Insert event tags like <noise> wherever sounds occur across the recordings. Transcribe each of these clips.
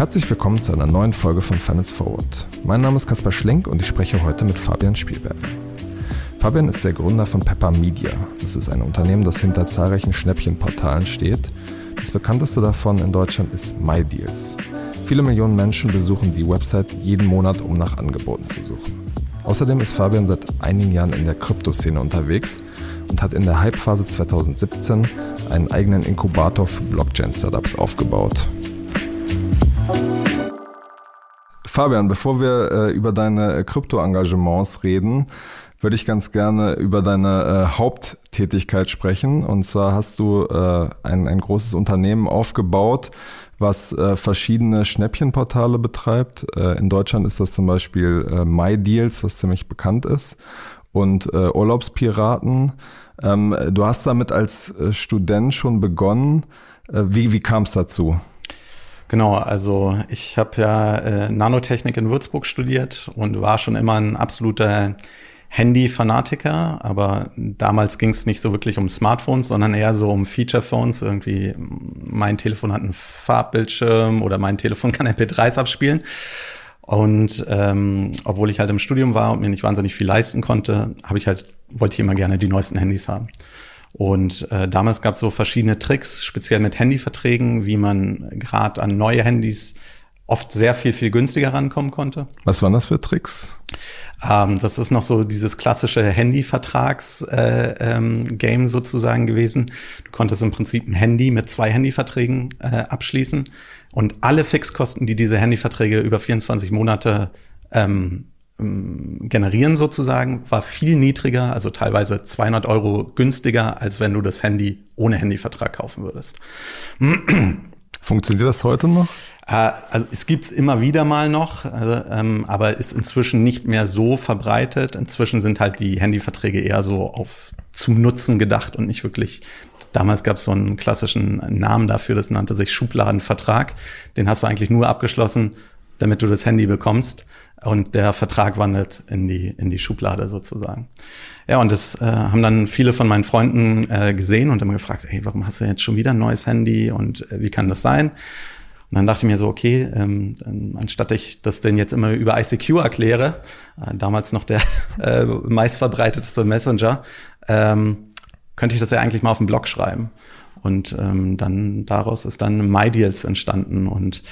Herzlich willkommen zu einer neuen Folge von Finance Forward. Mein Name ist Kaspar Schlenk und ich spreche heute mit Fabian Spielberg. Fabian ist der Gründer von Pepper Media. Das ist ein Unternehmen, das hinter zahlreichen Schnäppchenportalen steht. Das bekannteste davon in Deutschland ist MyDeals. Viele Millionen Menschen besuchen die Website jeden Monat, um nach Angeboten zu suchen. Außerdem ist Fabian seit einigen Jahren in der Kryptoszene unterwegs und hat in der Hypephase 2017 einen eigenen Inkubator für Blockchain-Startups aufgebaut. Fabian, bevor wir äh, über deine äh, Krypto-Engagements reden, würde ich ganz gerne über deine äh, Haupttätigkeit sprechen. Und zwar hast du äh, ein, ein großes Unternehmen aufgebaut, was äh, verschiedene Schnäppchenportale betreibt. Äh, in Deutschland ist das zum Beispiel äh, MyDeals, was ziemlich bekannt ist, und äh, Urlaubspiraten. Ähm, du hast damit als äh, Student schon begonnen. Äh, wie wie kam es dazu? Genau, also ich habe ja äh, Nanotechnik in Würzburg studiert und war schon immer ein absoluter Handy-Fanatiker, aber damals ging es nicht so wirklich um Smartphones, sondern eher so um Feature-Phones. Irgendwie, mein Telefon hat einen Farbbildschirm oder mein Telefon <laughs> kann MP3s abspielen. Und ähm, obwohl ich halt im Studium war und mir nicht wahnsinnig viel leisten konnte, habe ich halt, wollte ich immer gerne die neuesten Handys haben. Und äh, damals gab es so verschiedene Tricks, speziell mit Handyverträgen, wie man gerade an neue Handys oft sehr viel, viel günstiger rankommen konnte. Was waren das für Tricks? Ähm, das ist noch so dieses klassische Handyvertrags-Game äh, ähm, sozusagen gewesen. Du konntest im Prinzip ein Handy mit zwei Handyverträgen äh, abschließen und alle Fixkosten, die diese Handyverträge über 24 Monate ähm, generieren sozusagen, war viel niedriger, also teilweise 200 Euro günstiger, als wenn du das Handy ohne Handyvertrag kaufen würdest. Funktioniert das heute noch? Äh, also es gibt's immer wieder mal noch, also, ähm, aber ist inzwischen nicht mehr so verbreitet. Inzwischen sind halt die Handyverträge eher so auf zum Nutzen gedacht und nicht wirklich. Damals gab es so einen klassischen Namen dafür, das nannte sich Schubladenvertrag. Den hast du eigentlich nur abgeschlossen, damit du das Handy bekommst und der Vertrag wandert in die, in die Schublade sozusagen. Ja, und das äh, haben dann viele von meinen Freunden äh, gesehen und haben gefragt, hey, warum hast du jetzt schon wieder ein neues Handy und äh, wie kann das sein? Und dann dachte ich mir so, okay, ähm, anstatt ich das denn jetzt immer über ICQ erkläre, äh, damals noch der <laughs> äh, meistverbreitetste Messenger, ähm, könnte ich das ja eigentlich mal auf dem Blog schreiben. Und ähm, dann daraus ist dann MyDeals entstanden und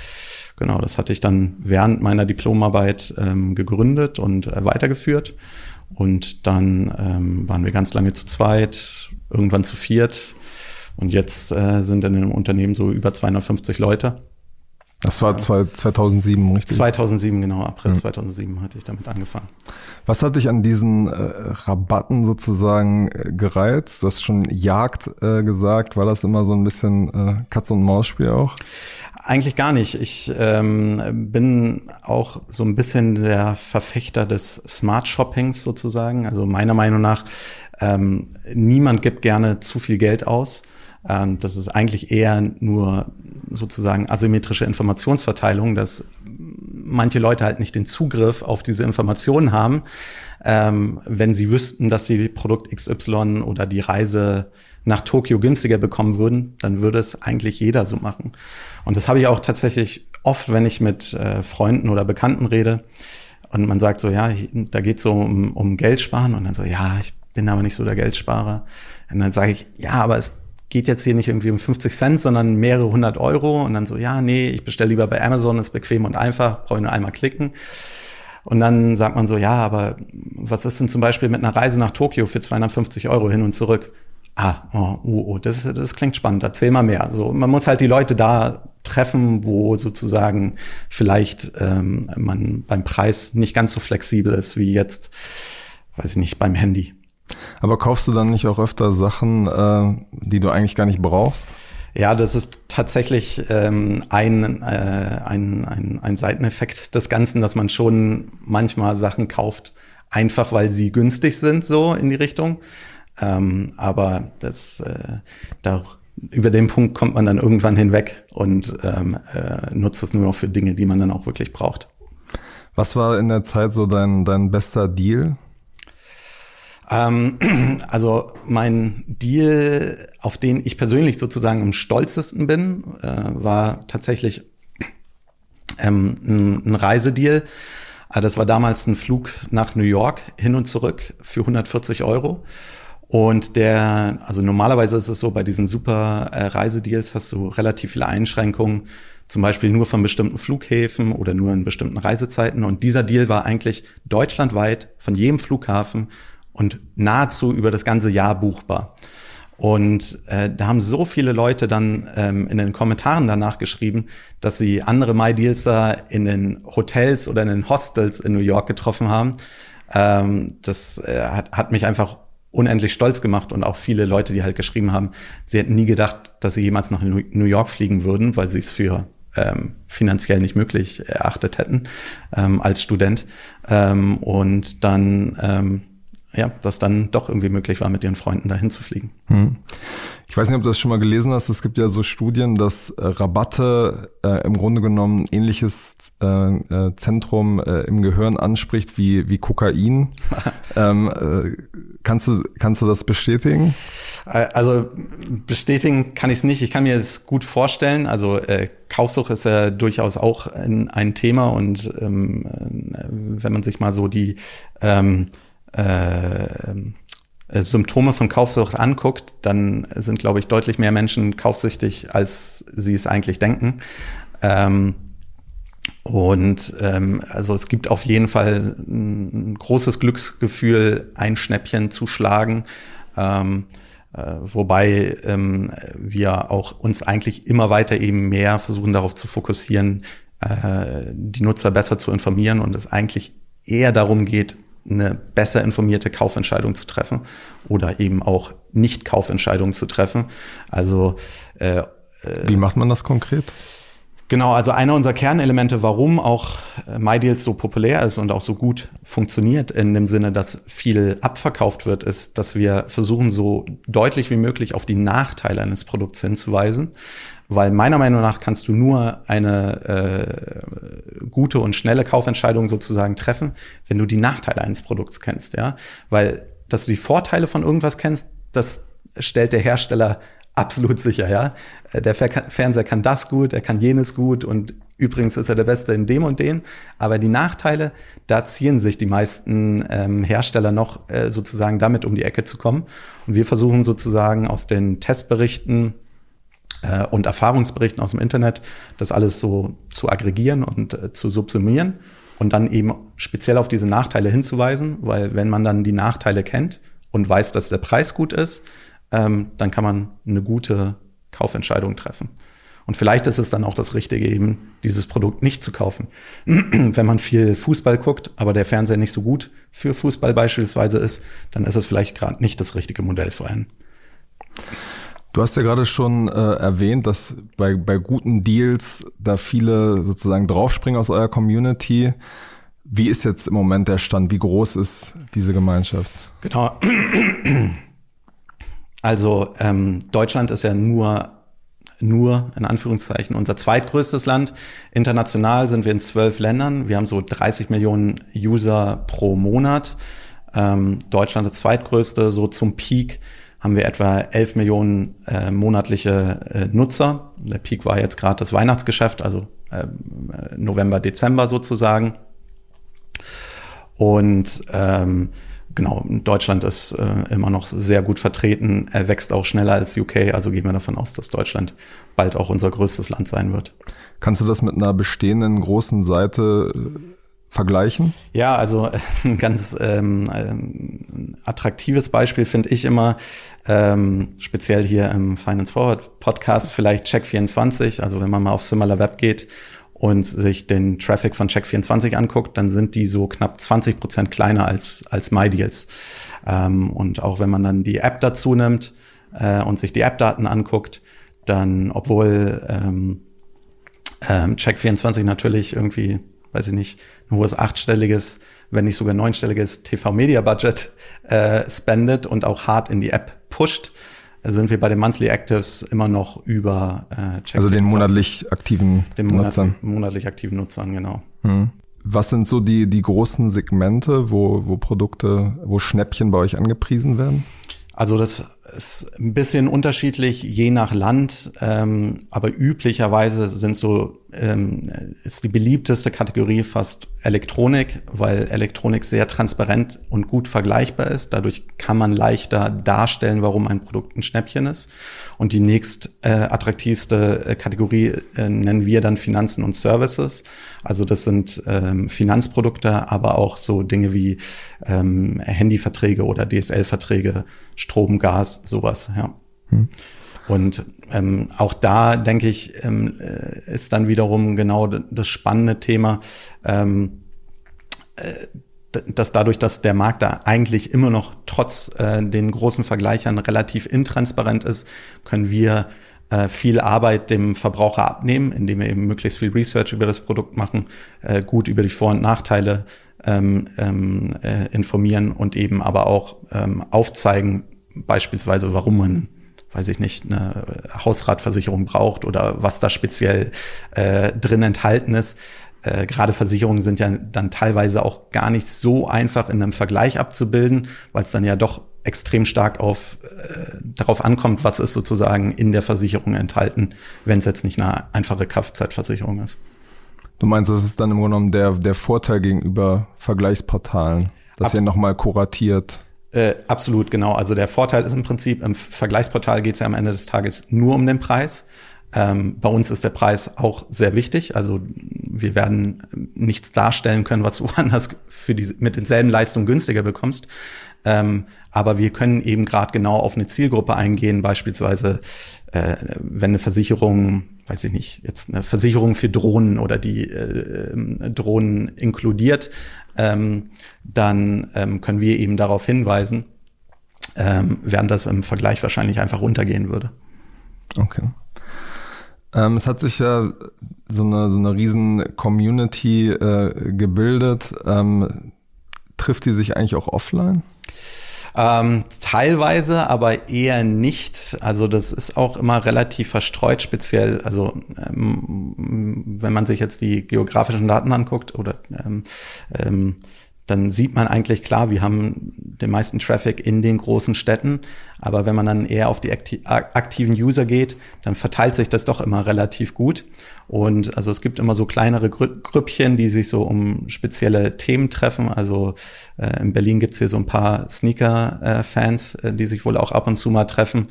genau, das hatte ich dann während meiner Diplomarbeit ähm, gegründet und äh, weitergeführt. Und dann ähm, waren wir ganz lange zu zweit, irgendwann zu viert. Und jetzt äh, sind in dem Unternehmen so über 250 Leute. Das war 2007, richtig? 2007, genau. April ja. 2007 hatte ich damit angefangen. Was hat dich an diesen äh, Rabatten sozusagen äh, gereizt? Du hast schon Jagd äh, gesagt. War das immer so ein bisschen äh, Katz- und Maus-Spiel auch? Eigentlich gar nicht. Ich ähm, bin auch so ein bisschen der Verfechter des Smart Shoppings sozusagen. Also meiner Meinung nach, ähm, niemand gibt gerne zu viel Geld aus. Ähm, das ist eigentlich eher nur sozusagen asymmetrische Informationsverteilung, dass manche Leute halt nicht den Zugriff auf diese Informationen haben, ähm, wenn sie wüssten, dass sie Produkt XY oder die Reise nach Tokio günstiger bekommen würden, dann würde es eigentlich jeder so machen. Und das habe ich auch tatsächlich oft, wenn ich mit äh, Freunden oder Bekannten rede und man sagt so, ja, da geht es so um, um Geld sparen und dann so, ja, ich bin aber nicht so der Geldsparer. Und dann sage ich, ja, aber es geht jetzt hier nicht irgendwie um 50 Cent, sondern mehrere hundert Euro. Und dann so, ja, nee, ich bestelle lieber bei Amazon, ist bequem und einfach, brauche ich nur einmal klicken. Und dann sagt man so, ja, aber was ist denn zum Beispiel mit einer Reise nach Tokio für 250 Euro hin und zurück? Ah, oh, oh, oh das, das klingt spannend, erzähl mal mehr. So, man muss halt die Leute da treffen, wo sozusagen vielleicht ähm, man beim Preis nicht ganz so flexibel ist wie jetzt, weiß ich nicht, beim Handy. Aber kaufst du dann nicht auch öfter Sachen, äh, die du eigentlich gar nicht brauchst? Ja, das ist tatsächlich ähm, ein, äh, ein, ein, ein Seiteneffekt des Ganzen, dass man schon manchmal Sachen kauft, einfach weil sie günstig sind, so in die Richtung. Ähm, aber das, äh, da, über den Punkt kommt man dann irgendwann hinweg und ähm, äh, nutzt es nur noch für Dinge, die man dann auch wirklich braucht. Was war in der Zeit so dein, dein bester Deal? Ähm, <clears throat> also mein Deal, auf den ich persönlich sozusagen am stolzesten bin, äh, war tatsächlich ähm, ein, ein Reisedeal. Äh, das war damals ein Flug nach New York hin und zurück für 140 Euro. Und der, also normalerweise ist es so, bei diesen super äh, Reisedeals hast du relativ viele Einschränkungen, zum Beispiel nur von bestimmten Flughäfen oder nur in bestimmten Reisezeiten. Und dieser Deal war eigentlich deutschlandweit von jedem Flughafen und nahezu über das ganze Jahr buchbar. Und äh, da haben so viele Leute dann ähm, in den Kommentaren danach geschrieben, dass sie andere MyDealser in den Hotels oder in den Hostels in New York getroffen haben. Ähm, das äh, hat, hat mich einfach unendlich stolz gemacht und auch viele Leute, die halt geschrieben haben, sie hätten nie gedacht, dass sie jemals nach New York fliegen würden, weil sie es für ähm, finanziell nicht möglich erachtet hätten ähm, als Student. Ähm, und dann ähm, ja, das dann doch irgendwie möglich war, mit ihren Freunden dahin zu fliegen. Hm. Ich weiß nicht, ob du das schon mal gelesen hast. Es gibt ja so Studien, dass äh, Rabatte äh, im Grunde genommen ähnliches äh, äh, Zentrum äh, im Gehirn anspricht wie, wie Kokain. <laughs> ähm, äh, kannst, du, kannst du das bestätigen? Also bestätigen kann ich es nicht. Ich kann mir es gut vorstellen. Also Kaufsucht ist ja durchaus auch ein, ein Thema und ähm, wenn man sich mal so die ähm, äh, äh, Symptome von Kaufsucht anguckt, dann sind, glaube ich, deutlich mehr Menschen kaufsüchtig, als sie es eigentlich denken. Ähm, und ähm, also es gibt auf jeden Fall ein großes Glücksgefühl, ein Schnäppchen zu schlagen. Ähm, äh, wobei ähm, wir auch uns eigentlich immer weiter eben mehr versuchen darauf zu fokussieren, äh, die Nutzer besser zu informieren und es eigentlich eher darum geht, eine besser informierte Kaufentscheidung zu treffen oder eben auch nicht Kaufentscheidungen zu treffen. Also äh, wie macht man das konkret? Genau, also einer unserer Kernelemente, warum auch äh, MyDeals so populär ist und auch so gut funktioniert, in dem Sinne, dass viel abverkauft wird, ist, dass wir versuchen, so deutlich wie möglich auf die Nachteile eines Produkts hinzuweisen. Weil meiner Meinung nach kannst du nur eine äh, gute und schnelle Kaufentscheidung sozusagen treffen, wenn du die Nachteile eines Produkts kennst, ja. Weil, dass du die Vorteile von irgendwas kennst, das stellt der Hersteller absolut sicher, ja. Äh, der Fernseher kann das gut, er kann jenes gut und übrigens ist er der Beste in dem und dem. Aber die Nachteile, da ziehen sich die meisten ähm, Hersteller noch äh, sozusagen damit um die Ecke zu kommen. Und wir versuchen sozusagen aus den Testberichten äh, und Erfahrungsberichten aus dem Internet das alles so zu aggregieren und äh, zu subsumieren und dann eben speziell auf diese Nachteile hinzuweisen, weil wenn man dann die Nachteile kennt und weiß, dass der Preis gut ist, ähm, dann kann man eine gute Kaufentscheidung treffen. Und vielleicht ist es dann auch das Richtige, eben dieses Produkt nicht zu kaufen. <clears throat> Wenn man viel Fußball guckt, aber der Fernseher nicht so gut für Fußball beispielsweise ist, dann ist es vielleicht gerade nicht das richtige Modell für einen. Du hast ja gerade schon äh, erwähnt, dass bei, bei guten Deals da viele sozusagen draufspringen aus eurer Community. Wie ist jetzt im Moment der Stand? Wie groß ist diese Gemeinschaft? Genau. <clears throat> <clears throat> Also ähm, Deutschland ist ja nur nur in Anführungszeichen unser zweitgrößtes Land. International sind wir in zwölf Ländern. Wir haben so 30 Millionen User pro Monat. Ähm, Deutschland das zweitgrößte. So zum Peak haben wir etwa 11 Millionen äh, monatliche äh, Nutzer. Der Peak war jetzt gerade das Weihnachtsgeschäft, also äh, November, Dezember sozusagen. Und ähm, genau, Deutschland ist äh, immer noch sehr gut vertreten. Er wächst auch schneller als UK, also gehen wir davon aus, dass Deutschland bald auch unser größtes Land sein wird. Kannst du das mit einer bestehenden großen Seite äh, vergleichen? Ja, also ein ganz ähm, ein attraktives Beispiel finde ich immer, ähm, speziell hier im Finance Forward Podcast, vielleicht Check24. Also wenn man mal auf SimilarWeb geht und sich den Traffic von Check24 anguckt, dann sind die so knapp 20 Prozent kleiner als, als MyDeals. Ähm, und auch wenn man dann die App dazu nimmt äh, und sich die App-Daten anguckt, dann, obwohl ähm, ähm, Check24 natürlich irgendwie, weiß ich nicht, ein hohes achtstelliges, wenn nicht sogar neunstelliges TV-Media-Budget äh, spendet und auch hart in die App pusht, sind wir bei den Monthly Actives immer noch über äh, Check Also den monatlich aktiven den Nutzern. monatlich aktiven Nutzern, genau. Hm. Was sind so die, die großen Segmente, wo, wo Produkte, wo Schnäppchen bei euch angepriesen werden? Also das ist ein bisschen unterschiedlich je nach Land, ähm, aber üblicherweise sind so ähm, ist die beliebteste Kategorie fast Elektronik, weil Elektronik sehr transparent und gut vergleichbar ist. Dadurch kann man leichter darstellen, warum ein Produkt ein Schnäppchen ist. Und die nächst äh, attraktivste äh, Kategorie äh, nennen wir dann Finanzen und Services. Also das sind ähm, Finanzprodukte, aber auch so Dinge wie ähm, Handyverträge oder DSL-Verträge, Strom, Gas, sowas. Ja. Hm. Und ähm, auch da denke ich, ähm, äh, ist dann wiederum genau das spannende Thema, ähm, äh, dass dadurch, dass der Markt da eigentlich immer noch trotz äh, den großen Vergleichern relativ intransparent ist, können wir äh, viel Arbeit dem Verbraucher abnehmen, indem wir eben möglichst viel Research über das Produkt machen, äh, gut über die Vor- und Nachteile ähm, ähm, äh, informieren und eben aber auch ähm, aufzeigen, beispielsweise, warum man weiß ich nicht, eine Hausratversicherung braucht oder was da speziell äh, drin enthalten ist. Äh, Gerade Versicherungen sind ja dann teilweise auch gar nicht so einfach in einem Vergleich abzubilden, weil es dann ja doch extrem stark auf, äh, darauf ankommt, was ist sozusagen in der Versicherung enthalten, wenn es jetzt nicht eine einfache Kfz-Versicherung ist. Du meinst, das ist dann im Grunde genommen der, der Vorteil gegenüber Vergleichsportalen, dass Abs ihr nochmal kuratiert. Äh, absolut, genau. Also der Vorteil ist im Prinzip, im Vergleichsportal geht es ja am Ende des Tages nur um den Preis. Ähm, bei uns ist der Preis auch sehr wichtig. Also wir werden nichts darstellen können, was du <laughs> woanders für die, mit denselben Leistungen günstiger bekommst. Ähm, aber wir können eben gerade genau auf eine Zielgruppe eingehen, beispielsweise äh, wenn eine Versicherung, weiß ich nicht, jetzt eine Versicherung für Drohnen oder die äh, ähm, Drohnen inkludiert, ähm, dann ähm, können wir eben darauf hinweisen, ähm, während das im Vergleich wahrscheinlich einfach runtergehen würde. Okay. Ähm, es hat sich ja so eine, so eine riesen Community äh, gebildet. Ähm, trifft die sich eigentlich auch offline? Ähm, teilweise, aber eher nicht. Also das ist auch immer relativ verstreut, speziell, also ähm, wenn man sich jetzt die geografischen Daten anguckt oder ähm, ähm, dann sieht man eigentlich klar, wir haben den meisten Traffic in den großen Städten, aber wenn man dann eher auf die aktiven User geht, dann verteilt sich das doch immer relativ gut. Und also es gibt immer so kleinere Grüppchen, die sich so um spezielle Themen treffen. Also äh, in Berlin gibt's hier so ein paar Sneaker-Fans, äh, die sich wohl auch ab und zu mal treffen.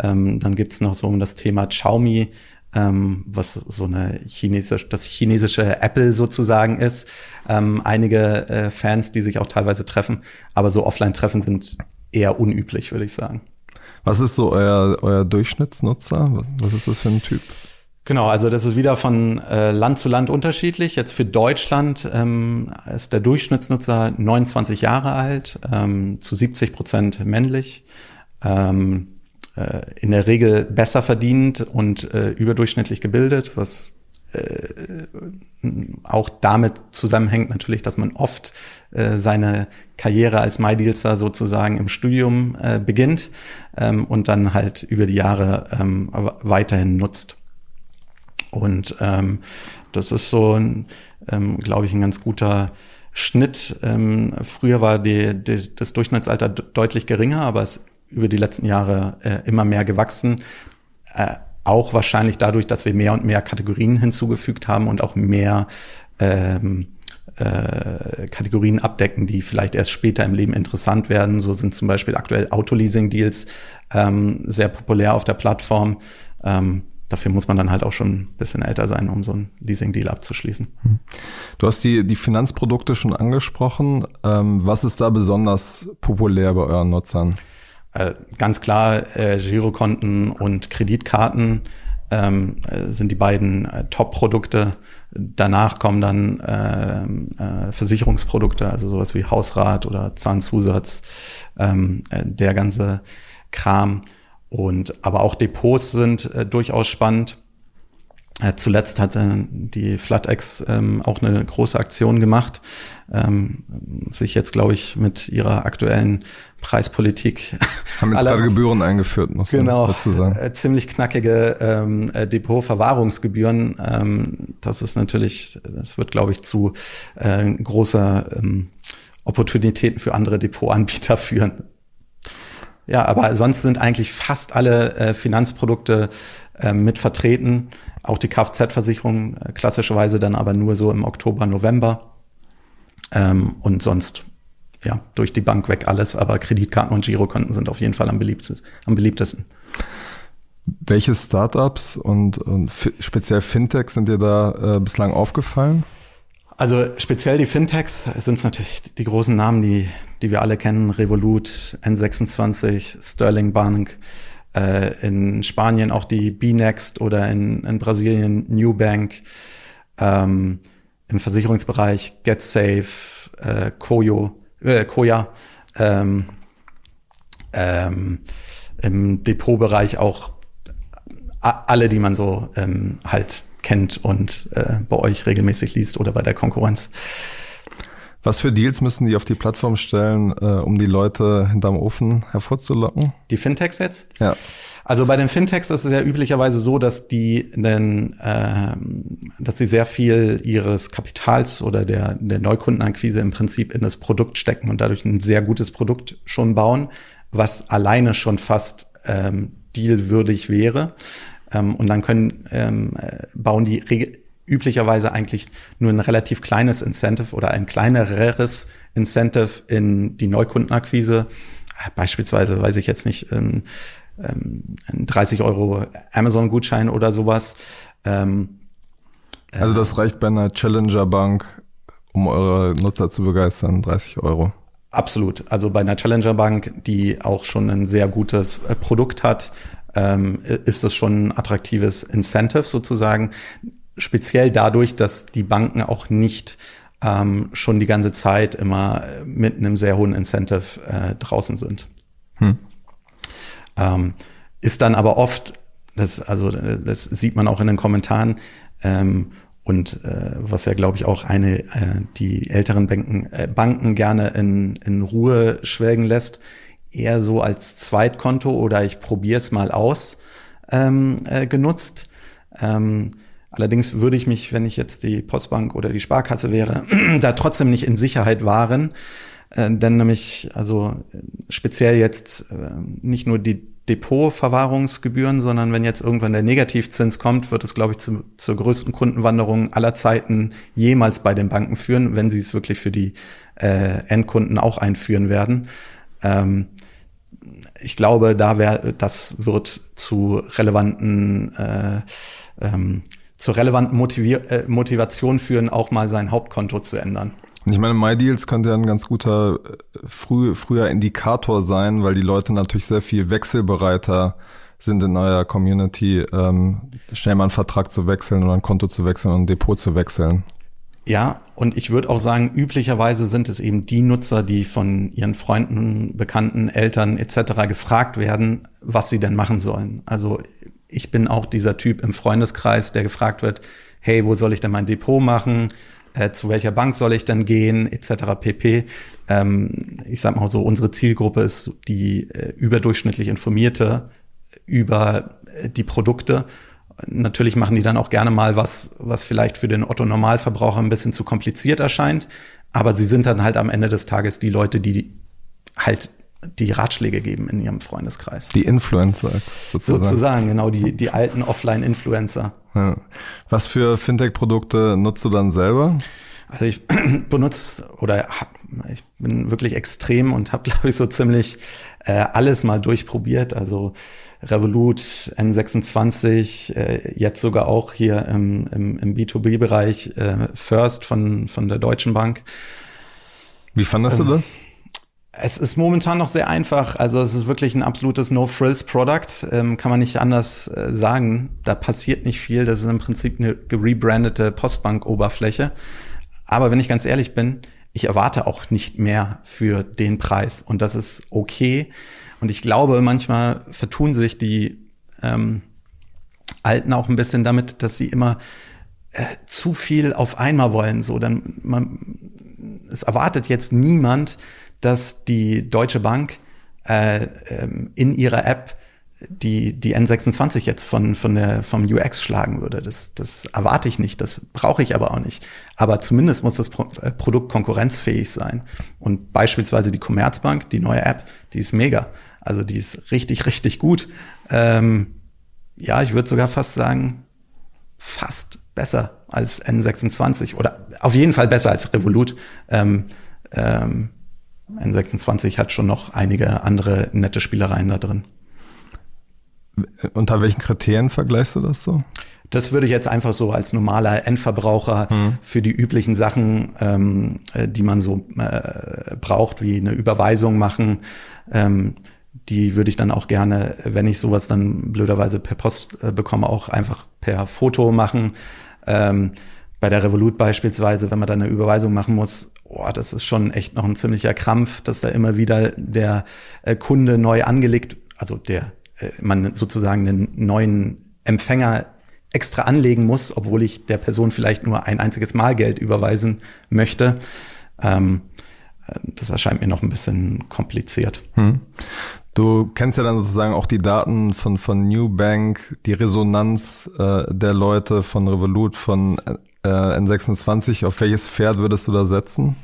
Ähm, dann gibt's noch so um das Thema Xiaomi ähm, was so eine chinesische, das chinesische Apple sozusagen ist. Ähm, einige äh, Fans, die sich auch teilweise treffen, aber so Offline-Treffen sind eher unüblich, würde ich sagen. Was ist so euer, euer Durchschnittsnutzer? Was ist das für ein Typ? Genau, also das ist wieder von äh, Land zu Land unterschiedlich. Jetzt für Deutschland ähm, ist der Durchschnittsnutzer 29 Jahre alt, ähm, zu 70 Prozent männlich. Ähm, äh, in der Regel besser verdient und äh, überdurchschnittlich gebildet, was äh, auch damit zusammenhängt natürlich, dass man oft äh, seine Karriere als MyDealster sozusagen im Studium äh, beginnt ähm, und dann halt über die Jahre ähm, weiterhin nutzt. Und ähm, das ist so, ein, ähm, glaube ich, ein ganz guter Schnitt. Ähm, früher war die, die, das Durchschnittsalter deutlich geringer, aber es über die letzten Jahre äh, immer mehr gewachsen. Äh, auch wahrscheinlich dadurch, dass wir mehr und mehr Kategorien hinzugefügt haben und auch mehr ähm, äh, Kategorien abdecken, die vielleicht erst später im Leben interessant werden. So sind zum Beispiel aktuell Autoleasing-Deals ähm, sehr populär auf der Plattform. Ähm, dafür muss man dann halt auch schon ein bisschen älter sein, um so einen Leasing-Deal abzuschließen. Hm. Du hast die, die Finanzprodukte schon angesprochen. Ähm, was ist da besonders populär bei euren Nutzern? Äh, ganz klar, äh, Girokonten und Kreditkarten ähm, äh, sind die beiden äh, Top-Produkte. Danach kommen dann äh, äh, Versicherungsprodukte, also sowas wie Hausrat oder Zahnzusatz, ähm, äh, der ganze Kram. Und aber auch Depots sind durchaus spannend. Äh, zuletzt hat äh, die FlatEx ähm, auch eine große Aktion gemacht, ähm, sich jetzt, glaube ich, mit ihrer aktuellen Preispolitik. Haben jetzt gerade Gebühren eingeführt, muss genau, man dazu sagen. Äh, ziemlich knackige ähm, äh, Depotverwahrungsgebühren. Ähm, das ist natürlich, das wird, glaube ich, zu äh, großer ähm, Opportunitäten für andere Depotanbieter <laughs> führen. Ja, aber sonst sind eigentlich fast alle äh, Finanzprodukte äh, mit vertreten. Auch die Kfz-Versicherung äh, klassischerweise dann aber nur so im Oktober, November. Ähm, und sonst ja durch die Bank weg alles. Aber Kreditkarten und Girokonten sind auf jeden Fall am beliebtesten. Am beliebtesten. Welche Startups und, und speziell Fintechs sind dir da äh, bislang aufgefallen? Also speziell die Fintechs sind natürlich die großen Namen, die, die wir alle kennen. Revolut, N26, Sterling Bank, äh, in Spanien auch die B-Next oder in, in Brasilien Newbank, ähm, im Versicherungsbereich GetSafe, äh, Koyo, äh, Koya, ähm, ähm, im Depotbereich auch alle, die man so ähm, halt kennt und äh, bei euch regelmäßig liest oder bei der Konkurrenz. Was für Deals müssen die auf die Plattform stellen, äh, um die Leute hinterm Ofen hervorzulocken? Die Fintechs jetzt? Ja. Also bei den Fintechs ist es ja üblicherweise so, dass die denn, äh, dass sie sehr viel ihres Kapitals oder der, der Neukundenakquise im Prinzip in das Produkt stecken und dadurch ein sehr gutes Produkt schon bauen, was alleine schon fast ähm, dealwürdig wäre. Ähm, und dann können, ähm, äh, bauen die üblicherweise eigentlich nur ein relativ kleines Incentive oder ein kleineres Incentive in die Neukundenakquise. Beispielsweise, weiß ich jetzt nicht, ähm, ähm, 30 Euro Amazon-Gutschein oder sowas. Ähm, also das reicht bei einer Challenger-Bank, um eure Nutzer zu begeistern, 30 Euro. Absolut. Also bei einer Challenger Bank, die auch schon ein sehr gutes äh, Produkt hat, ähm, ist das schon ein attraktives Incentive sozusagen. Speziell dadurch, dass die Banken auch nicht ähm, schon die ganze Zeit immer mit einem sehr hohen Incentive äh, draußen sind. Hm. Ähm, ist dann aber oft, das, also das sieht man auch in den Kommentaren, ähm, und äh, was ja, glaube ich, auch eine, äh, die älteren Banken, äh, Banken gerne in, in Ruhe schwelgen lässt, eher so als Zweitkonto oder ich probiere es mal aus ähm, äh, genutzt. Ähm, allerdings würde ich mich, wenn ich jetzt die Postbank oder die Sparkasse wäre, <clears throat> da trotzdem nicht in Sicherheit wahren. Äh, denn nämlich, also speziell jetzt äh, nicht nur die Depotverwahrungsgebühren, sondern wenn jetzt irgendwann der Negativzins kommt, wird es, glaube ich, zu, zur größten Kundenwanderung aller Zeiten jemals bei den Banken führen, wenn sie es wirklich für die äh, Endkunden auch einführen werden. Ähm, ich glaube, da wäre, das wird zu relevanten, äh, ähm, zu relevanten Motivier äh, Motivation führen, auch mal sein Hauptkonto zu ändern. Und ich meine, MyDeals könnte ja ein ganz guter äh, früh, früher Indikator sein, weil die Leute natürlich sehr viel wechselbereiter sind in eurer Community, ähm, schnell mal einen Vertrag zu wechseln oder ein Konto zu wechseln und ein Depot zu wechseln. Ja, und ich würde auch sagen, üblicherweise sind es eben die Nutzer, die von ihren Freunden, Bekannten, Eltern etc. gefragt werden, was sie denn machen sollen. Also ich bin auch dieser Typ im Freundeskreis, der gefragt wird, hey, wo soll ich denn mein Depot machen? Äh, zu welcher Bank soll ich denn gehen? etc. pp. Ähm, ich sag mal so, unsere Zielgruppe ist die äh, überdurchschnittlich informierte über äh, die Produkte Natürlich machen die dann auch gerne mal was, was vielleicht für den Otto Normalverbraucher ein bisschen zu kompliziert erscheint. Aber sie sind dann halt am Ende des Tages die Leute, die halt die Ratschläge geben in ihrem Freundeskreis. Die Influencer sozusagen. Sozusagen, genau, die, die alten Offline-Influencer. Ja. Was für Fintech-Produkte nutzt du dann selber? Also ich <clears throat> benutze oder ich bin wirklich extrem und habe, <laughs> glaube ich, so ziemlich äh, alles mal durchprobiert. Also Revolut, N26, äh, jetzt sogar auch hier im, im, im B2B-Bereich äh, First von, von der Deutschen Bank. Wie fandest ähm, du das? Es ist momentan noch sehr einfach. Also es ist wirklich ein absolutes No-Frills-Product. Ähm, kann man nicht anders äh, sagen. Da passiert nicht viel. Das ist im Prinzip eine gerebrandete Postbank-Oberfläche. Aber wenn ich ganz ehrlich bin, ich erwarte auch nicht mehr für den Preis. Und das ist okay. Und ich glaube, manchmal vertun sich die ähm, Alten auch ein bisschen damit, dass sie immer äh, zu viel auf einmal wollen. So, dann man, es erwartet jetzt niemand, dass die Deutsche Bank äh, ähm, in ihrer App die, die N26 jetzt von, von der, vom UX schlagen würde. Das, das erwarte ich nicht, das brauche ich aber auch nicht. Aber zumindest muss das Pro äh, Produkt konkurrenzfähig sein. Und beispielsweise die Commerzbank, die neue App, die ist mega. Also die ist richtig, <laughs> richtig gut. Ähm, ja, ich würde sogar fast sagen, fast besser als N26 oder auf jeden Fall besser als Revolut. Ähm, ähm, N26 hat schon noch einige andere nette Spielereien da drin. Unter welchen Kriterien vergleichst du das so? Das würde ich jetzt einfach so als normaler Endverbraucher hm. für die üblichen Sachen, ähm, äh, die man so äh, braucht, wie eine Überweisung machen. Ähm, die würde ich dann auch gerne, wenn ich sowas dann blöderweise per Post äh, bekomme, auch einfach per Foto machen. Ähm, bei der Revolut beispielsweise, wenn man da eine Überweisung machen muss, oh, das ist schon echt noch ein ziemlicher Krampf, dass da immer wieder der äh, Kunde neu angelegt, also der äh, man sozusagen einen neuen Empfänger extra anlegen muss, obwohl ich der Person vielleicht nur ein einziges Mal Geld überweisen möchte. Ähm, äh, das erscheint mir noch ein bisschen kompliziert. Hm. Du kennst ja dann sozusagen auch die Daten von, von Newbank, die Resonanz äh, der Leute von Revolut, von äh, N26. Auf welches Pferd würdest du da setzen?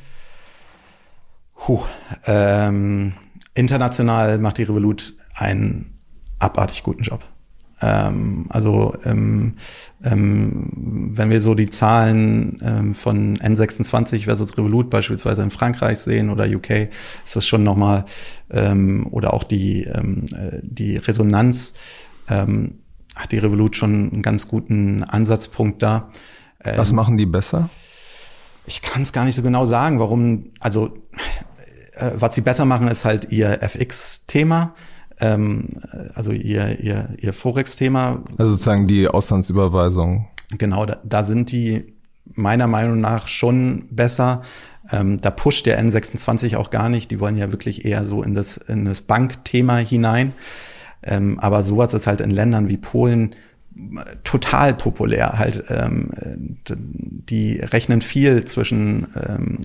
Puh, ähm, international macht die Revolut einen abartig guten Job. Ähm, also ähm, ähm, wenn wir so die Zahlen ähm, von N26 versus Revolut beispielsweise in Frankreich sehen oder UK, ist das schon nochmal ähm, oder auch die, ähm, äh, die Resonanz hat die Revolut schon einen ganz guten Ansatzpunkt da. Ähm, Was machen die besser? Ich kann es gar nicht so genau sagen, warum, also äh, was sie besser machen, ist halt ihr FX-Thema ähm, also ihr, ihr, ihr Forex-Thema. Also sozusagen die Auslandsüberweisung. Genau, da, da sind die meiner Meinung nach schon besser. Ähm, da pusht der N26 auch gar nicht. Die wollen ja wirklich eher so in das, in das Bankthema hinein. Ähm, aber sowas ist halt in Ländern wie Polen total populär. Halt, ähm, die rechnen viel zwischen ähm,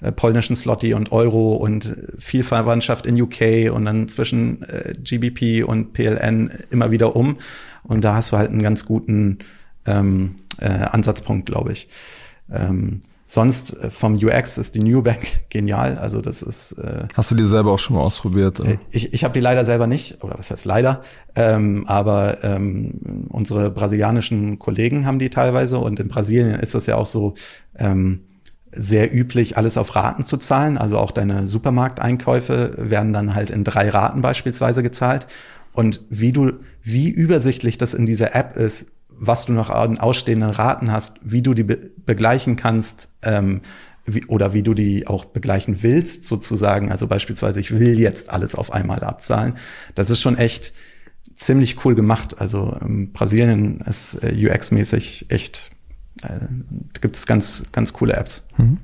äh, polnischen Slotty und Euro und viel Verwandtschaft in UK und dann zwischen äh, GBP und PLN immer wieder um. Und da hast du halt einen ganz guten ähm, äh, Ansatzpunkt, glaube ich. Ähm, Sonst äh, vom UX ist die New Bank <laughs> genial. Also das ist. Äh, Hast du die selber auch schon mal ausprobiert? Äh, ich ich habe die leider selber nicht, oder was heißt leider? Ähm, aber ähm, unsere brasilianischen Kollegen haben die teilweise und in Brasilien ist das ja auch so ähm, sehr üblich, alles auf Raten zu zahlen. Also auch deine Supermarkteinkäufe werden dann halt in drei Raten beispielsweise gezahlt. Und wie du, wie übersichtlich das in dieser App ist, was du noch an ausstehenden Raten hast, wie du die be begleichen kannst ähm, wie, oder wie du die auch begleichen willst, sozusagen. Also beispielsweise, ich will jetzt alles auf einmal abzahlen. Das ist schon echt ziemlich cool gemacht. Also ähm, Brasilien ist äh, UX-mäßig echt, äh, gibt es ganz, ganz coole Apps. Mhm.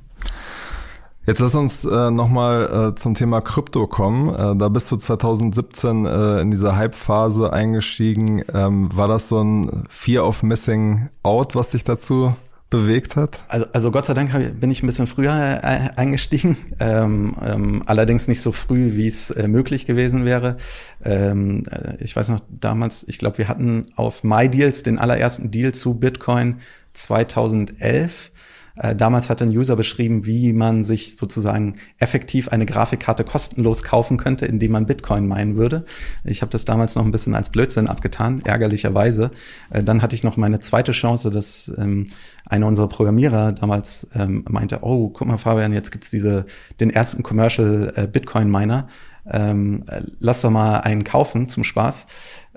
Jetzt lass uns äh, nochmal äh, zum Thema Krypto kommen. Äh, da bist du 2017 äh, in dieser Hype-Phase eingestiegen. Ähm, war das so ein Fear of Missing Out, was dich dazu bewegt hat? Also, also Gott sei Dank bin ich ein bisschen früher äh, eingestiegen, ähm, ähm, allerdings nicht so früh, wie es äh, möglich gewesen wäre. Ähm, äh, ich weiß noch damals, ich glaube, wir hatten auf MyDeals den allerersten Deal zu Bitcoin 2011 äh, damals hat ein User beschrieben, wie man sich sozusagen effektiv eine Grafikkarte kostenlos kaufen könnte, indem man Bitcoin meinen würde. Ich habe das damals noch ein bisschen als Blödsinn abgetan, ärgerlicherweise. Äh, dann hatte ich noch meine zweite Chance, dass ähm, einer unserer Programmierer damals ähm, meinte, oh, guck mal, Fabian, jetzt gibt's diese den ersten Commercial äh, Bitcoin Miner. Ähm, äh, lass doch mal einen kaufen zum Spaß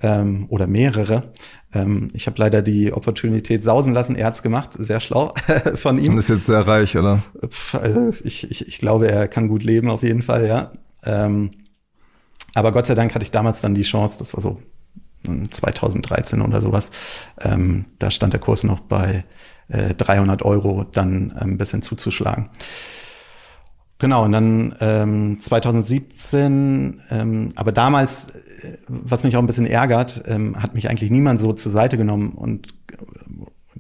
ähm, oder mehrere. Ähm, ich habe leider die Opportunität sausen lassen. Er hat's gemacht, sehr schlau <laughs> von ihm. Und ist jetzt sehr reich, oder? Also ich, ich, ich glaube, er kann gut leben auf jeden Fall, ja. Ähm, aber Gott sei Dank hatte ich damals dann die Chance, das war so 2013 oder sowas. Ähm, da stand der Kurs noch bei äh, 300 Euro, dann ein bisschen zuzuschlagen. Genau, und dann ähm, 2017, ähm, aber damals, äh, was mich auch ein bisschen ärgert, ähm, hat mich eigentlich niemand so zur Seite genommen und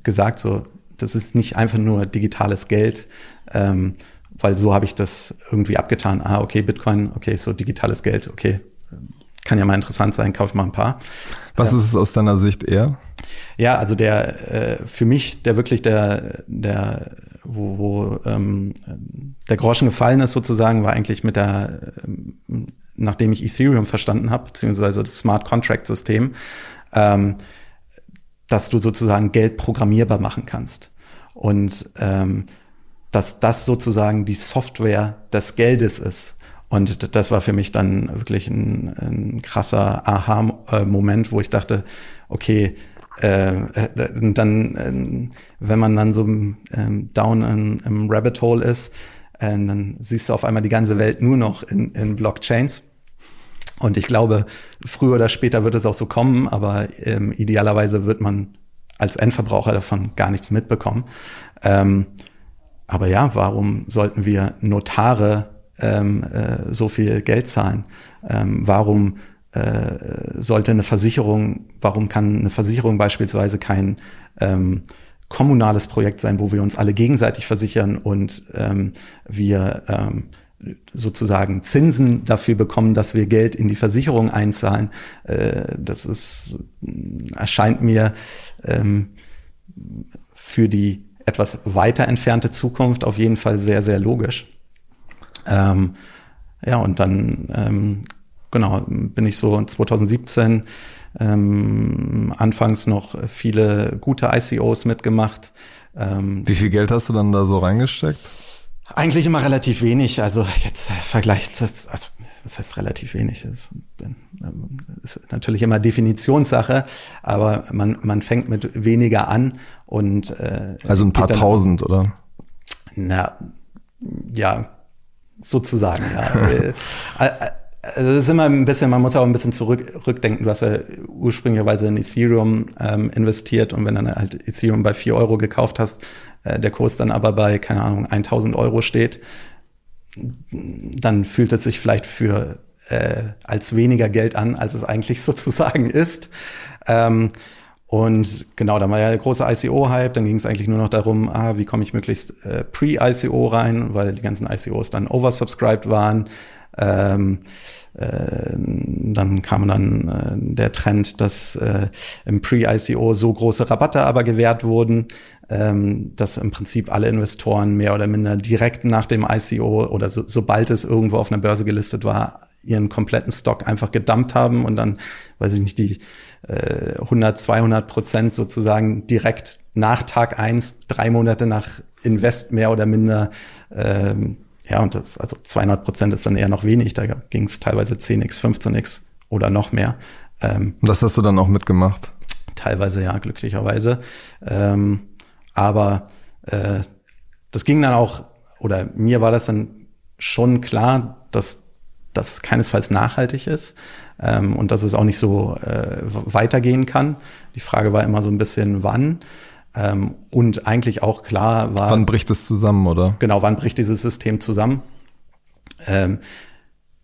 gesagt, so, das ist nicht einfach nur digitales Geld, ähm, weil so habe ich das irgendwie abgetan. Ah, okay, Bitcoin, okay, so digitales Geld, okay, kann ja mal interessant sein, kaufe ich mal ein paar. Was ist es aus deiner Sicht eher? Ja, also der äh, für mich der wirklich der der wo, wo ähm, der Groschen gefallen ist sozusagen, war eigentlich mit der, ähm, nachdem ich Ethereum verstanden habe, beziehungsweise das Smart Contract System, ähm, dass du sozusagen Geld programmierbar machen kannst. Und ähm, dass das sozusagen die Software des Geldes ist. Und das war für mich dann wirklich ein, ein krasser Aha-Moment, wo ich dachte, okay, äh, äh, dann, äh, wenn man dann so ähm, down in, im Rabbit Hole ist, äh, dann siehst du auf einmal die ganze Welt nur noch in, in Blockchains. Und ich glaube, früher oder später wird es auch so kommen, aber ähm, idealerweise wird man als Endverbraucher davon gar nichts mitbekommen. Ähm, aber ja, warum sollten wir Notare ähm, äh, so viel Geld zahlen? Ähm, warum äh, sollte eine Versicherung, warum kann eine Versicherung beispielsweise kein ähm, kommunales Projekt sein, wo wir uns alle gegenseitig versichern und ähm, wir ähm, sozusagen Zinsen dafür bekommen, dass wir Geld in die Versicherung einzahlen. Äh, das ist, erscheint mir ähm, für die etwas weiter entfernte Zukunft auf jeden Fall sehr, sehr logisch. Ähm, ja, und dann ähm, genau, bin ich so 2017 ähm, anfangs noch viele gute ICOs mitgemacht. Ähm, Wie viel Geld hast du dann da so reingesteckt? Eigentlich immer relativ wenig. Also jetzt vergleicht das, also das heißt relativ wenig. Das ist natürlich immer Definitionssache, aber man, man fängt mit weniger an und äh, also ein paar tausend, oder? Na, ja, sozusagen, ja. <laughs> Also es ist immer ein bisschen, man muss auch ein bisschen zurückdenken. Du hast ja ursprünglicherweise in Ethereum ähm, investiert und wenn dann halt Ethereum bei vier Euro gekauft hast, äh, der Kurs dann aber bei, keine Ahnung, 1000 Euro steht, dann fühlt es sich vielleicht für äh, als weniger Geld an, als es eigentlich <laughs> sozusagen ist. Ähm, und genau, da war ja der große ICO-Hype, dann ging es eigentlich nur noch darum, ah, wie komme ich möglichst äh, pre-ICO rein, weil die ganzen ICOs dann oversubscribed waren. Ähm, äh, dann kam dann äh, der Trend, dass äh, im Pre-ICO so große Rabatte aber gewährt wurden, ähm, dass im Prinzip alle Investoren mehr oder minder direkt nach dem ICO oder so, sobald es irgendwo auf einer Börse gelistet war, ihren kompletten Stock einfach gedumpt haben und dann, weiß ich nicht, die äh, 100, 200 Prozent sozusagen direkt nach Tag eins, drei Monate nach Invest mehr oder minder ähm, ja, und das, also 200 Prozent ist dann eher noch wenig. Da ging es teilweise 10x, 15x oder noch mehr. Ähm, das hast du dann auch mitgemacht? Teilweise ja, glücklicherweise. Ähm, aber äh, das ging dann auch, oder mir war das dann schon klar, dass das keinesfalls nachhaltig ist ähm, und dass es auch nicht so äh, weitergehen kann. Die Frage war immer so ein bisschen, wann. Ähm, und eigentlich auch klar war. Wann bricht es zusammen, oder? Genau, wann bricht dieses System zusammen? Ähm,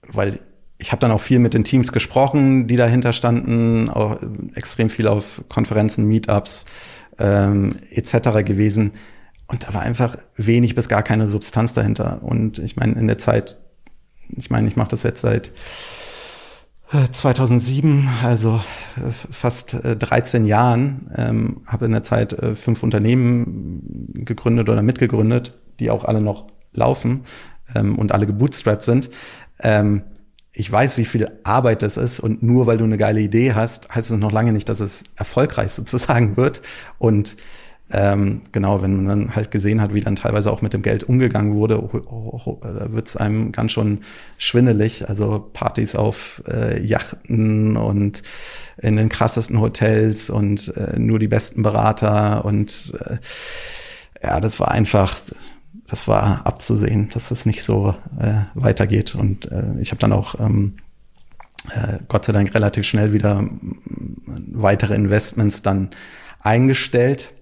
weil ich habe dann auch viel mit den Teams gesprochen, die dahinter standen, auch extrem viel auf Konferenzen, Meetups ähm, etc. gewesen. Und da war einfach wenig bis gar keine Substanz dahinter. Und ich meine, in der Zeit, ich meine, ich mache das jetzt seit 2007, also äh, fast 13 äh, Jahren, ähm, habe in der Zeit äh, fünf Unternehmen gegründet oder mitgegründet, die auch alle noch laufen ähm, und alle gebootstrapped sind. Ähm, ich weiß, wie viel Arbeit das ist und nur weil du eine geile Idee hast, heißt es noch lange nicht, dass es erfolgreich <laughs> sozusagen wird. Und ähm, genau, wenn man dann halt gesehen hat, wie dann teilweise auch mit dem Geld umgegangen wurde, oh, oh, oh, da wird es einem ganz schon schwindelig. Also Partys auf äh, Yachten und in den krassesten Hotels und äh, nur die besten Berater und äh, ja, das war einfach, das war abzusehen, dass das nicht so äh, weitergeht. Und äh, ich habe dann auch ähm, äh, Gott sei Dank relativ schnell wieder weitere Investments dann eingestellt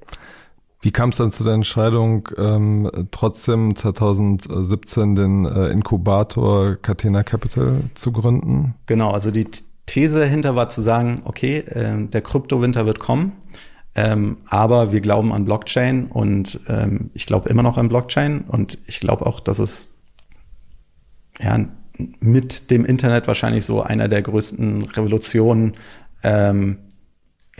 Wie kam es dann zu der Entscheidung, ähm, trotzdem 2017 den äh, Inkubator Catena Capital zu gründen? Genau, also die These dahinter war zu sagen, okay, äh, der Kryptowinter wird kommen, ähm, aber wir glauben an Blockchain und ähm, ich glaube immer noch an Blockchain und ich glaube auch, dass es ja, mit dem Internet wahrscheinlich so einer der größten Revolutionen ähm,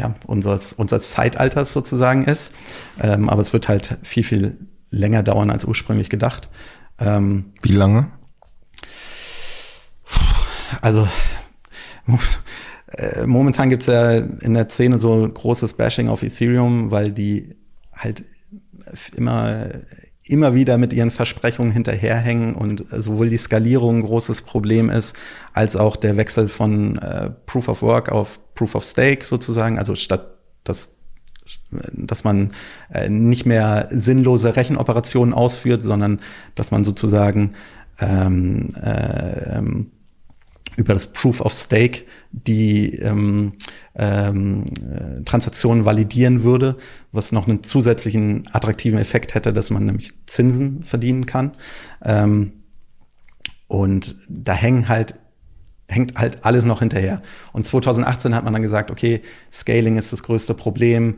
ja, unseres, unseres Zeitalters sozusagen ist. Ähm, aber es wird halt viel, viel länger dauern als ursprünglich gedacht. Ähm, Wie lange? Also äh, momentan gibt's ja in der Szene so großes Bashing auf Ethereum, weil die halt immer immer wieder mit ihren Versprechungen hinterherhängen und sowohl die Skalierung ein großes Problem ist, als auch der Wechsel von äh, Proof of Work auf Proof of Stake sozusagen, also statt dass dass man äh, nicht mehr sinnlose Rechenoperationen ausführt, sondern dass man sozusagen ähm, äh, über das Proof of Stake die ähm, ähm, äh, Transaktionen validieren würde, was noch einen zusätzlichen attraktiven Effekt hätte, dass man nämlich Zinsen verdienen kann. Ähm, und da hängen halt hängt halt alles noch hinterher. Und 2018 hat man dann gesagt, okay, Scaling ist das größte Problem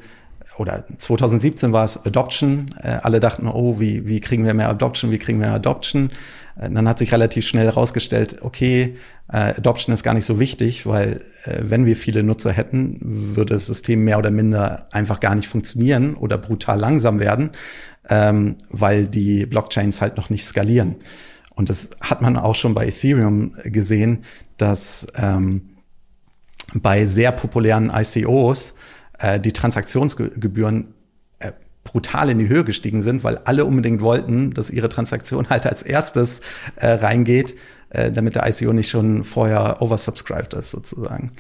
oder 2017 war es Adoption. Äh, alle dachten, oh, wie, wie kriegen wir mehr Adoption, wie kriegen wir mehr Adoption? Äh, dann hat sich relativ schnell herausgestellt, okay, äh, Adoption ist gar nicht so wichtig, weil wenn wir viele Nutzer hätten, würde das System mehr oder minder einfach gar nicht funktionieren oder brutal langsam werden, ähm, weil die Blockchains halt noch nicht skalieren. Und das hat man auch schon bei Ethereum gesehen, dass ähm, bei sehr populären ICOs äh, die Transaktionsgebühren äh, brutal in die Höhe gestiegen sind, weil alle unbedingt wollten, dass ihre Transaktion halt als erstes äh, reingeht, äh, damit der ICO nicht schon vorher oversubscribed ist sozusagen.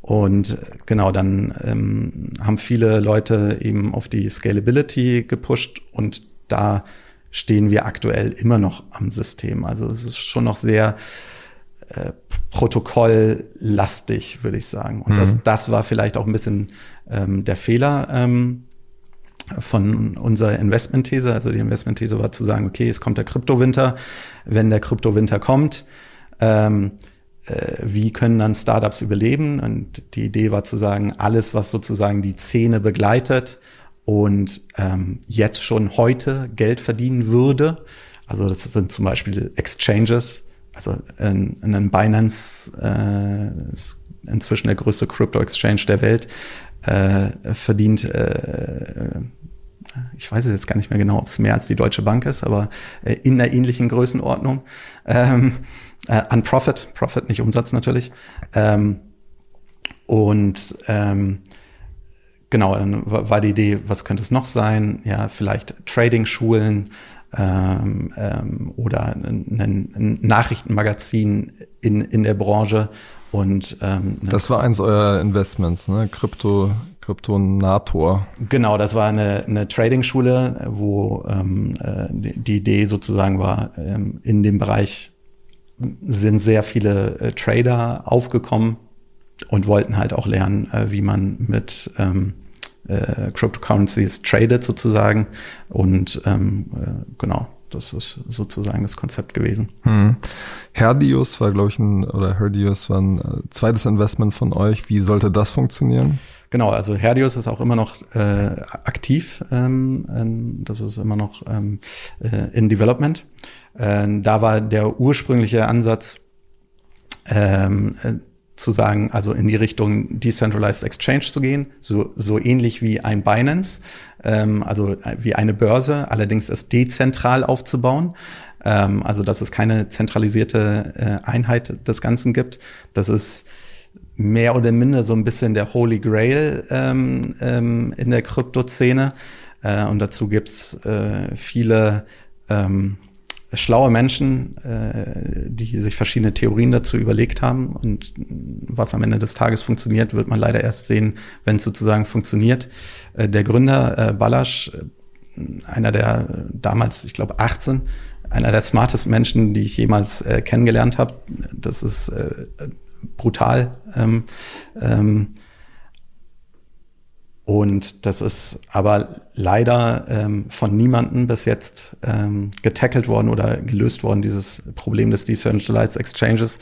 Und äh, genau, dann ähm, haben viele Leute eben auf die Scalability gepusht und da stehen wir aktuell immer noch am System. Also es ist schon noch sehr äh, protokolllastig, würde ich sagen. Und mhm. das, das war vielleicht auch ein bisschen ähm, der Fehler ähm, von unserer Investmentthese. Also die Investmentthese war zu sagen, okay, es kommt der Kryptowinter. Wenn der Kryptowinter kommt, ähm, äh, wie können dann Startups überleben? Und die Idee war zu sagen, alles, was sozusagen die Szene begleitet und ähm, jetzt schon heute Geld verdienen würde. Also das sind zum Beispiel Exchanges, also ein, ein Binance äh, ist inzwischen der größte Crypto-Exchange der Welt, äh, verdient, äh, ich weiß jetzt gar nicht mehr genau, ob es mehr als die Deutsche Bank ist, aber äh, in einer ähnlichen Größenordnung. Ähm, äh, an Profit, Profit, nicht Umsatz natürlich. Ähm, und ähm, genau, dann war die Idee, was könnte es noch sein? Ja, vielleicht Trading-Schulen ähm, ähm, oder ein, ein, Nachrichtenmagazin in, in der Branche. Und ähm, das war eins eurer Investments, ne? Krypto, Kryptonator. Genau, das war eine, eine Trading-Schule, wo ähm, äh, die Idee sozusagen war, ähm, in dem Bereich sind sehr viele äh, Trader aufgekommen und wollten halt auch lernen, äh, wie man mit ähm, äh, Cryptocurrencies tradet sozusagen. Und ähm, äh, genau, das ist sozusagen das Konzept gewesen. Hm. Herdius war, glaube ich, ein, oder Herdius war ein äh, zweites Investment von euch. Wie sollte das funktionieren? Genau, also Herdius ist auch immer noch äh, aktiv. Ähm, das ist immer noch ähm, äh, in Development. Äh, da war der ursprüngliche Ansatz, ähm, äh, zu sagen, also in die Richtung Decentralized Exchange zu gehen, so, so ähnlich wie ein Binance, ähm, also wie eine Börse, allerdings es dezentral aufzubauen. Ähm, also dass es keine zentralisierte äh, Einheit des Ganzen gibt. Das ist mehr oder minder so ein bisschen der Holy Grail ähm, ähm, in der Kryptoszene. Äh, und dazu gibt's äh, viele ähm, schlaue Menschen, äh, die sich verschiedene Theorien dazu überlegt haben. Und was am Ende des Tages funktioniert, wird man leider erst sehen, wenn es sozusagen funktioniert. Äh, der Gründer äh, Balasch, äh, einer der damals, ich glaube, 18, einer der smartesten Menschen, die ich jemals äh, kennengelernt habe. Das ist äh, brutal. Ähm, ähm, Und das ist aber leider ähm, von niemandem bis jetzt ähm, getackelt worden oder gelöst worden, dieses Problem des Decentralized Exchanges.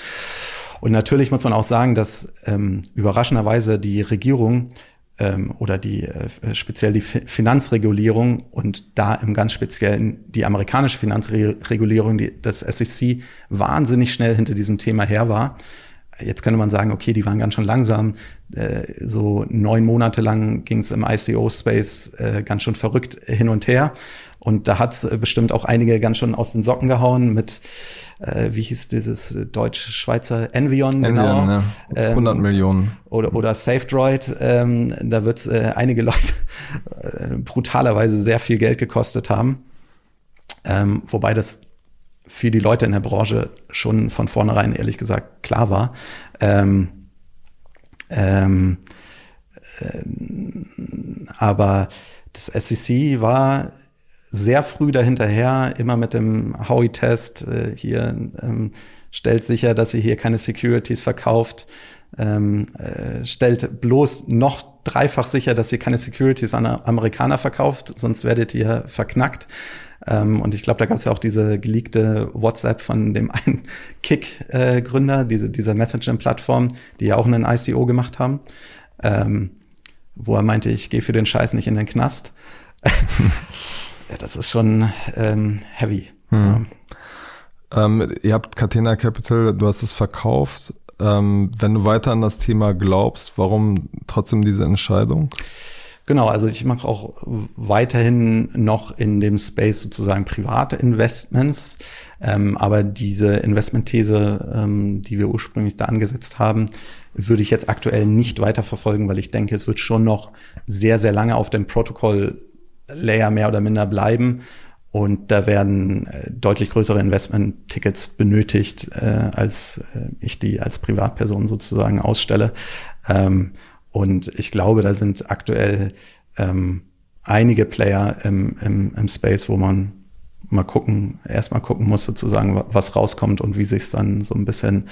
Und natürlich muss man auch sagen, dass ähm, überraschenderweise die Regierung ähm, oder die äh, speziell die Finanzregulierung und da im ganz speziellen die amerikanische Finanzregulierung, die, das SEC, wahnsinnig schnell hinter diesem Thema her war. Jetzt könnte man sagen, okay, die waren ganz schön langsam. Äh, so neun Monate lang ging es im ICO-Space äh, ganz schön verrückt hin und her. Und da hat es äh, bestimmt auch einige ganz schön aus den Socken gehauen mit, äh, wie hieß dieses deutsch-schweizer Envion, Envion genau. Ja. 100 ähm, Millionen. Oder, oder SafeDroid. Ähm, da wird äh, einige <laughs> Leute äh, brutalerweise sehr viel Geld gekostet haben. Ähm, wobei das für die Leute in der Branche schon von vornherein ehrlich gesagt klar war. Ähm, ähm, äh, aber das SEC war sehr früh dahinterher, immer mit dem Howie-Test äh, hier ähm, stellt sicher, dass ihr hier keine Securities verkauft, ähm, äh, stellt bloß noch dreifach sicher, dass ihr keine Securities an Amerikaner verkauft, sonst werdet ihr verknackt. Ähm, und ich glaube, da gab es ja auch diese geleakte WhatsApp von dem <laughs> einen Kick-Gründer, äh, diese, dieser Messaging-Plattform, die ja auch einen ICO gemacht haben, ähm, wo er meinte, ich gehe für den Scheiß nicht in den Knast. <laughs> ja, das ist schon ähm, heavy. Hm. Ähm, ihr habt Catena Capital, du hast es verkauft. Ähm, wenn du weiter an das Thema glaubst, warum trotzdem diese Entscheidung? Genau, also ich mache auch weiterhin noch in dem Space sozusagen private Investments, ähm, aber diese Investmentthese, ähm, die wir ursprünglich da angesetzt haben, würde ich jetzt aktuell nicht weiterverfolgen, weil ich denke, es wird schon noch sehr, sehr lange auf dem Protokoll-Layer mehr oder minder bleiben. Und da werden äh, deutlich größere Investment-Tickets benötigt, äh, als äh, ich die als Privatperson sozusagen ausstelle. Ähm, und ich glaube, da sind aktuell ähm, einige Player im, im, im Space, wo man mal gucken, erstmal gucken muss, sozusagen, was rauskommt und wie sich es dann so ein bisschen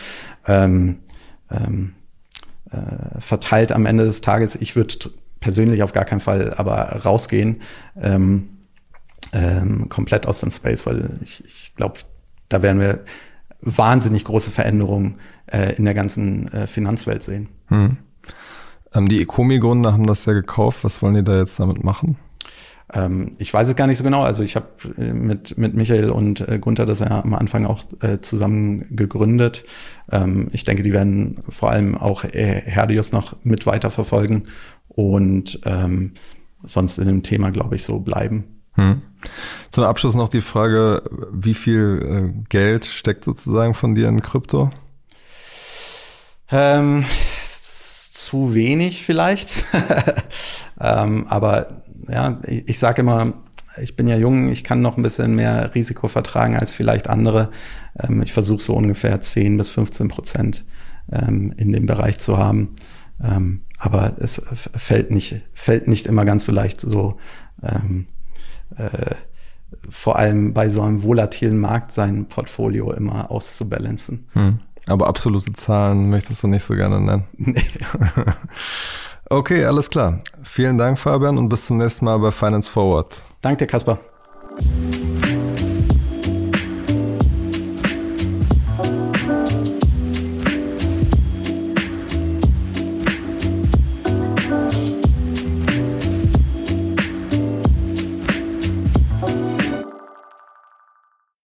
ähm, ähm, äh, verteilt am Ende des Tages. Ich würde persönlich auf gar keinen Fall aber rausgehen, ähm, ähm, komplett aus dem Space, weil ich, ich glaube, da werden wir wahnsinnig große Veränderungen äh, in der ganzen äh, Finanzwelt sehen. Hm. Ähm, die Ecomi-Gründer haben das ja gekauft. Was wollen die da jetzt damit machen? Ähm, ich weiß es gar nicht so genau. Also ich habe äh, mit, mit Michael und äh, Gunther das ja am Anfang auch äh, zusammen gegründet. Ähm, ich denke, die werden vor allem auch Herdius noch mit weiterverfolgen und ähm, sonst in dem Thema, glaube ich, so bleiben. Hm. Zum Abschluss noch die Frage, wie viel äh, Geld steckt sozusagen von dir in Krypto? Ähm, zu wenig vielleicht. <laughs> ähm, aber ja, ich, ich sage immer, ich bin ja jung, ich kann noch ein bisschen mehr Risiko vertragen als vielleicht andere. Ähm, ich versuche so ungefähr 10 bis 15 Prozent ähm, in dem Bereich zu haben. Ähm, aber es fällt nicht, fällt nicht immer ganz so leicht, so ähm, äh, vor allem bei so einem volatilen Markt sein Portfolio immer auszubalancen. Hm. Aber absolute Zahlen möchtest du nicht so gerne nennen. Nee. <laughs> okay, alles klar. Vielen Dank, Fabian, und bis zum nächsten Mal bei Finance Forward. Danke dir, Kasper.